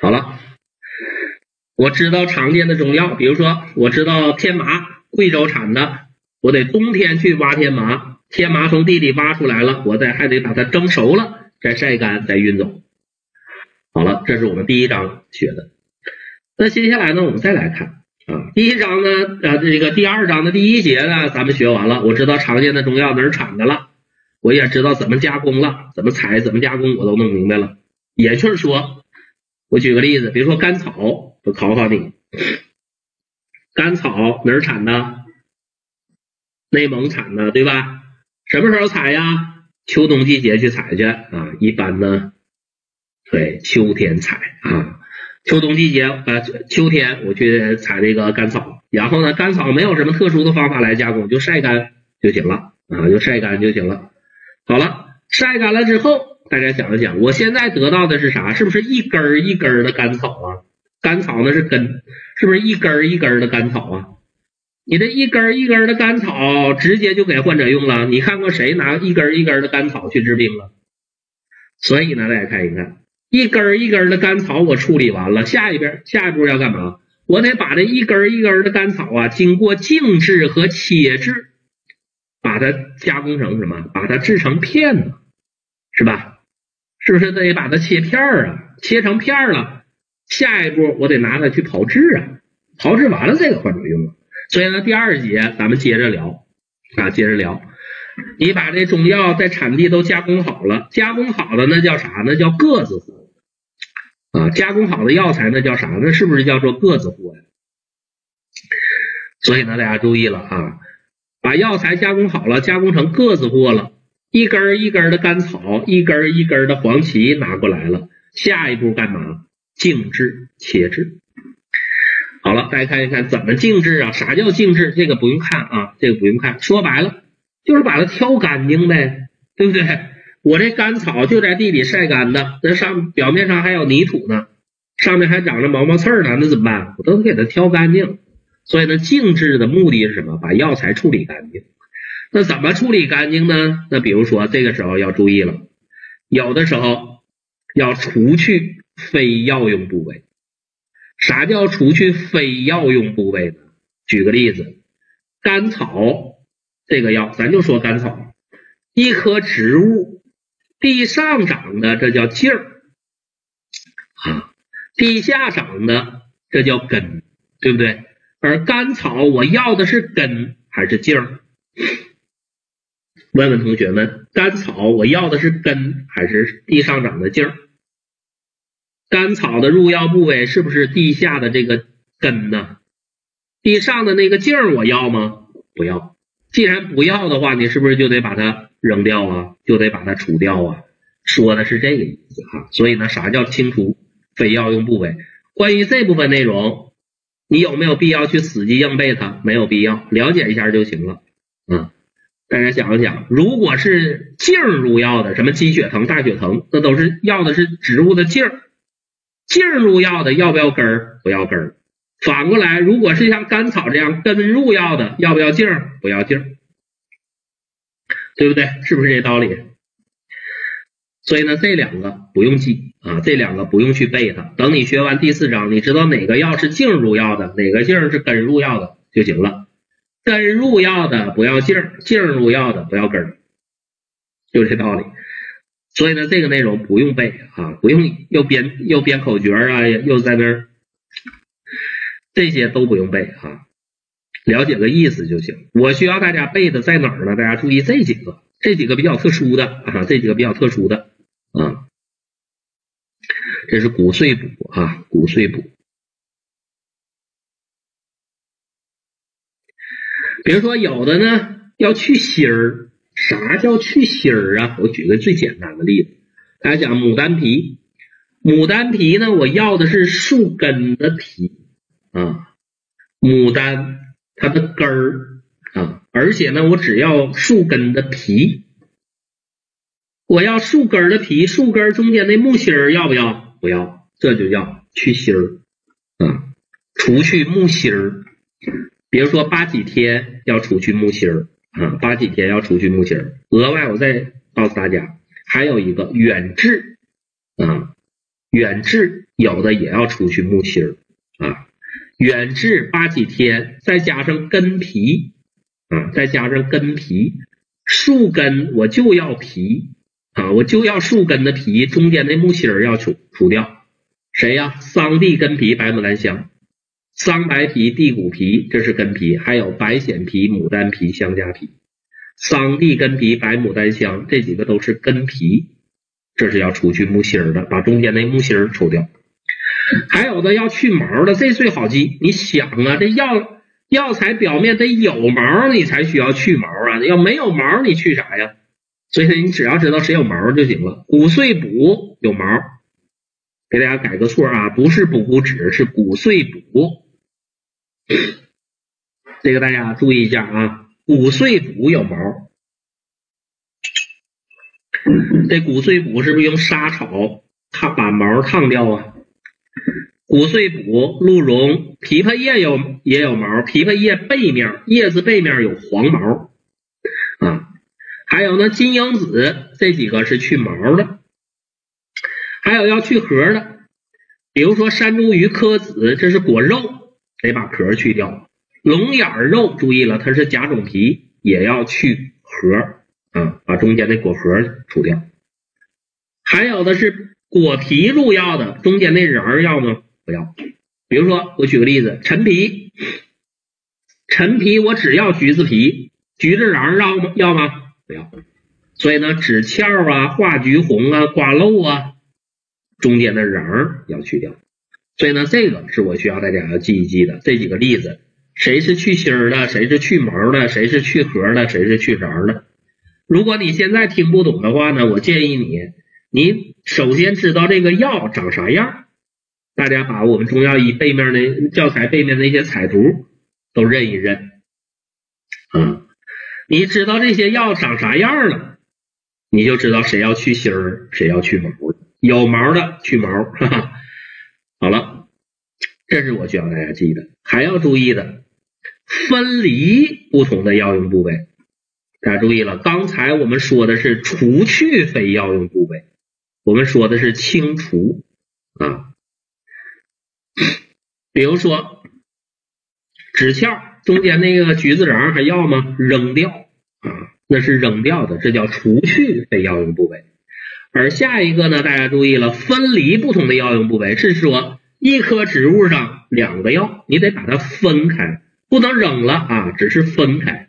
好了，我知道常见的中药，比如说我知道天麻，贵州产的，我得冬天去挖天麻，天麻从地里挖出来了，我再还得把它蒸熟了，再晒干，再运走。好了，这是我们第一章学的。那接下来呢，我们再来看啊，第一章呢，啊这个第二章的第一节呢，咱们学完了，我知道常见的中药哪儿产的了，我也知道怎么加工了，怎么采，怎么加工，我都弄明白了。也就是说，我举个例子，比如说甘草，我考考你，甘草哪儿产的？内蒙产的，对吧？什么时候采呀？秋冬季节去采去啊，一般呢。对，秋天采啊，秋冬季节呃，秋天我去采这个甘草，然后呢，甘草没有什么特殊的方法来加工，就晒干就行了啊，就晒干就行了。好了，晒干了之后，大家想一想，我现在得到的是啥？是不是一根儿一根儿的甘草啊？甘草那是根，是不是一根儿一根儿的甘草啊？你这一根儿一根儿的甘草，直接就给患者用了。你看过谁拿一根儿一根儿的甘草去治病了？所以呢，大家看一看。一根一根的甘草我处理完了，下一边下一步要干嘛？我得把这一根一根的甘草啊，经过静置和切制，把它加工成什么？把它制成片子，是吧？是不是得把它切片儿啊？切成片儿了，下一步我得拿它去炮制啊，炮制完了再给患者用。所以呢，第二节咱们接着聊啊，接着聊。你把这中药在产地都加工好了，加工好的那叫啥？那叫个子货啊！加工好的药材那叫啥？那是不是叫做个子货呀？所以呢，大家注意了啊，把药材加工好了，加工成个子货了，一根一根的甘草，一根一根的黄芪拿过来了，下一步干嘛？静置切制。好了，大家看一看怎么静置啊？啥叫静置？这个不用看啊，这个不用看，说白了。就是把它挑干净呗，对不对？我这甘草就在地里晒干的，那上表面上还有泥土呢，上面还长着毛毛刺儿呢，那怎么办？我都得给它挑干净。所以呢，静置的目的是什么？把药材处理干净。那怎么处理干净呢？那比如说这个时候要注意了，有的时候要除去非药用部位。啥叫除去非药用部位呢？举个例子，甘草。这个药，咱就说甘草，一棵植物地上长的，这叫茎儿啊；地下长的，这叫根，对不对？而甘草，我要的是根还是茎儿？问问同学们，甘草我要的是根还是地上长的茎儿？甘草的入药部位是不是地下的这个根呢？地上的那个茎儿我要吗？不要。既然不要的话，你是不是就得把它扔掉啊？就得把它除掉啊？说的是这个意思哈。所以呢，啥叫清除非药用部位？关于这部分内容，你有没有必要去死记硬背它？没有必要，了解一下就行了。嗯，大家想一想，如果是茎入药的，什么鸡血藤、大血藤，那都是要的是植物的茎儿。茎入药的要不要根儿？不要根儿。反过来，如果是像甘草这样根入药的，要不要茎儿？不要茎儿，对不对？是不是这道理？所以呢，这两个不用记啊，这两个不用去背它。等你学完第四章，你知道哪个药是茎入药的，哪个茎是根入药的就行了。根入药的不要茎，茎入药的不要根，就这道理。所以呢，这个内容不用背啊，不用又编又编口诀啊，又在那儿。这些都不用背啊，了解个意思就行。我需要大家背的在哪儿呢？大家注意这几个，这几个比较特殊的啊，这几个比较特殊的啊，这是骨碎补啊，骨碎补。比如说有的呢要去芯儿，啥叫去芯儿啊？我举个最简单的例子，大家讲牡丹皮，牡丹皮呢，我要的是树根的皮。啊，牡丹它的根儿啊，而且呢，我只要树根的皮，我要树根的皮，树根中间那木芯儿要不要？不要，这就叫去芯儿啊，除去木芯儿。比如说八几天要除去木芯儿啊，八几天要除去木芯儿。额外我再告诉大家，还有一个远志啊。远志有的也要除去木心儿啊，远志八几天，再加上根皮啊，再加上根皮，树根我就要皮啊，我就要树根的皮，中间那木心儿要除除掉。谁呀？桑地根皮、白牡丹香、桑白皮、地骨皮，这是根皮，还有白藓皮、牡丹皮、香家皮。桑地根皮、白牡丹香这几个都是根皮，这是要除去木心儿的，把中间那木心儿除掉。还有的要去毛的，这最好记。你想啊，这药药材表面得有毛，你才需要去毛啊。要没有毛，你去啥呀？所以你只要知道谁有毛就行了。骨碎补有毛。给大家改个错啊，不是补骨脂，是骨碎补。这个大家注意一下啊，骨碎补有毛。这骨碎补是不是用沙草它把毛烫掉啊？骨碎补鹿茸、枇杷叶有也有毛，枇杷叶背面叶子背面有黄毛啊。还有呢，金樱子这几个是去毛的。还有要去核的，比如说山茱萸壳子，这是果肉，得把壳去掉。龙眼肉，注意了，它是甲种皮，也要去核啊，把中间的果核除掉。还有的是果皮入药的，中间那仁儿要吗？不要。比如说，我举个例子，陈皮，陈皮我只要橘子皮，橘子瓤要吗？要吗？不要。所以呢，纸壳啊、化橘红啊、瓜漏啊。中间的瓤要去掉，所以呢，这个是我需要大家要记一记的。这几个例子，谁是去芯儿的，谁是去毛的，谁是去核的，谁是去瓤的。如果你现在听不懂的话呢，我建议你，你首先知道这个药长啥样。大家把我们中药医背面的教材背面那些彩图都认一认，啊，你知道这些药长啥样了，你就知道谁要去芯儿，谁要去毛了。有毛的去毛，哈哈。好了，这是我需要大家记的，还要注意的，分离不同的药用部位。大家注意了，刚才我们说的是除去非药用部位，我们说的是清除啊。比如说纸壳中间那个橘子瓤还要吗？扔掉啊，那是扔掉的，这叫除去非药用部位。而下一个呢，大家注意了，分离不同的药用部位，是说一棵植物上两个药，你得把它分开，不能扔了啊，只是分开。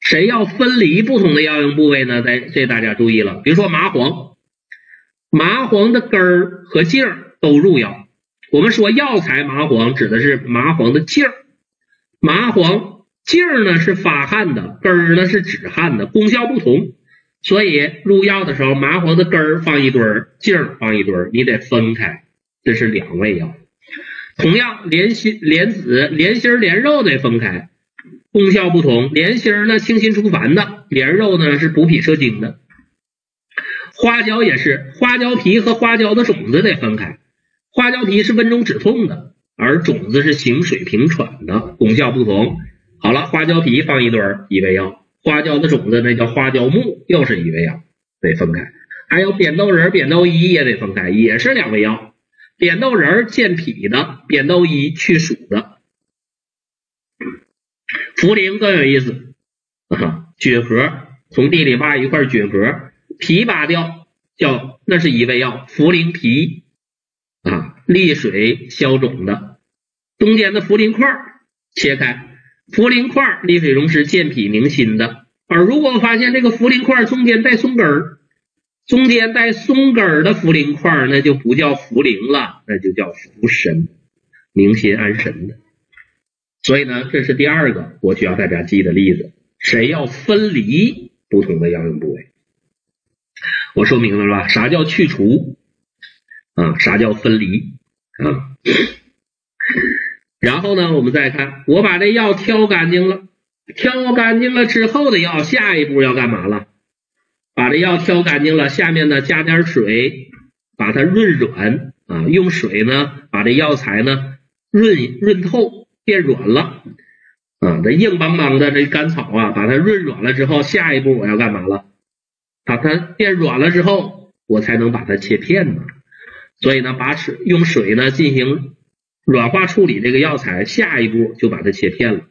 谁要分离不同的药用部位呢？在这大家注意了，比如说麻黄，麻黄的根儿和茎儿都入药。我们说药材麻黄指的是麻黄的茎儿，麻黄茎儿呢是发汗的，根儿呢是止汗的，功效不同。所以入药的时候，麻黄的根儿放一堆儿，茎儿放一堆儿，你得分开，这是两味药。同样，莲心、莲子、莲心、莲肉得分开，功效不同。莲心呢清心除烦的，莲肉呢是补脾摄精的。花椒也是，花椒皮和花椒的种子得分开，花椒皮是温中止痛的，而种子是行水平喘的，功效不同。好了，花椒皮放一堆儿，一味药。花椒的种子那叫花椒木，又是一味药，得分开。还有扁豆仁、扁豆衣也得分开，也是两味药。扁豆仁健脾的，扁豆衣去暑的。茯苓更有意思啊，菌核从地里挖一块菌核，皮拔掉，叫那是一味药，茯苓皮啊，利水消肿的。中间的茯苓块切开。茯苓块利水溶湿、健脾宁心的。而如果发现这个茯苓块中间带松根儿，中间带松根儿的茯苓块，那就不叫茯苓了，那就叫茯神，宁心安神的。所以呢，这是第二个我需要大家记的例子。谁要分离不同的药用部位？我说明白了吧？啥叫去除啊？啥叫分离啊？然后呢，我们再看，我把这药挑干净了，挑干净了之后的药，下一步要干嘛了？把这药挑干净了，下面呢加点水，把它润软啊，用水呢把这药材呢润润透，变软了啊，这硬邦邦的这甘草啊，把它润软了之后，下一步我要干嘛了？把它变软了之后，我才能把它切片呢。所以呢，把水用水呢进行软化处理这个药材，下一步就把它切片了。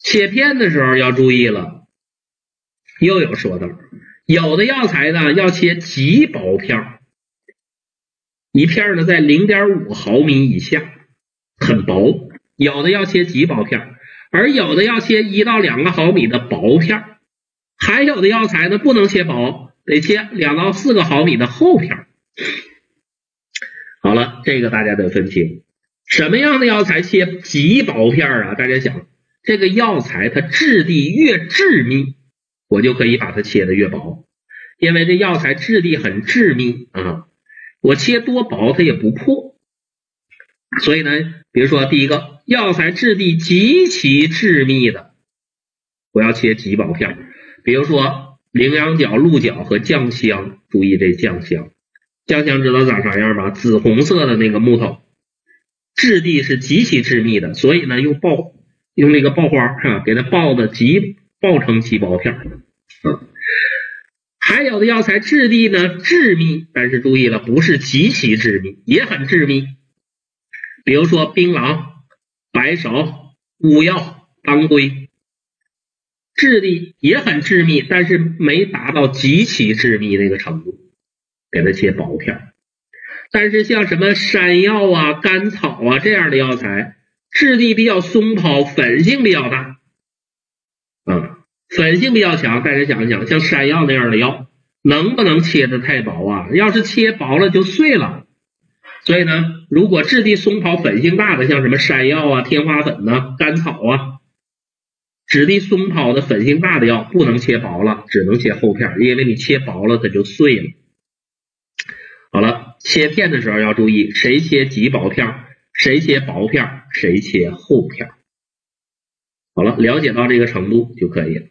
切片的时候要注意了，又有说道，有的药材呢要切极薄片，一片呢在零点五毫米以下，很薄；有的要切极薄片，而有的要切一到两个毫米的薄片，还有的药材呢不能切薄，得切两到四个毫米的厚片。好了，这个大家得分清，什么样的药材切极薄片儿啊？大家想，这个药材它质地越致密，我就可以把它切的越薄，因为这药材质地很致密啊，我切多薄它也不破。所以呢，比如说第一个药材质地极其致密的，我要切极薄片儿，比如说羚羊角、鹿角和酱香，注意这酱香。酱香知道长啥样吧？紫红色的那个木头，质地是极其致密的，所以呢，用爆用那个爆花啊，给它爆的极爆成极薄片。嗯，还有的药材质地呢致密，但是注意了，不是极其致密，也很致密。比如说槟榔、白芍、乌药、当归，质地也很致密，但是没达到极其致密那个程度。给它切薄片，但是像什么山药啊、甘草啊这样的药材，质地比较松泡，粉性比较大，啊，粉性比较强。大家想一想，像山药那样的药，能不能切的太薄啊？要是切薄了就碎了。所以呢，如果质地松泡、粉性大的，像什么山药啊、天花粉呐、甘草啊，质地松泡的、粉性大的药，不能切薄了，只能切厚片，因为你切薄了它就碎了。好了，切片的时候要注意，谁切极薄片，谁切薄片，谁切厚片。好了，了解到这个程度就可以了。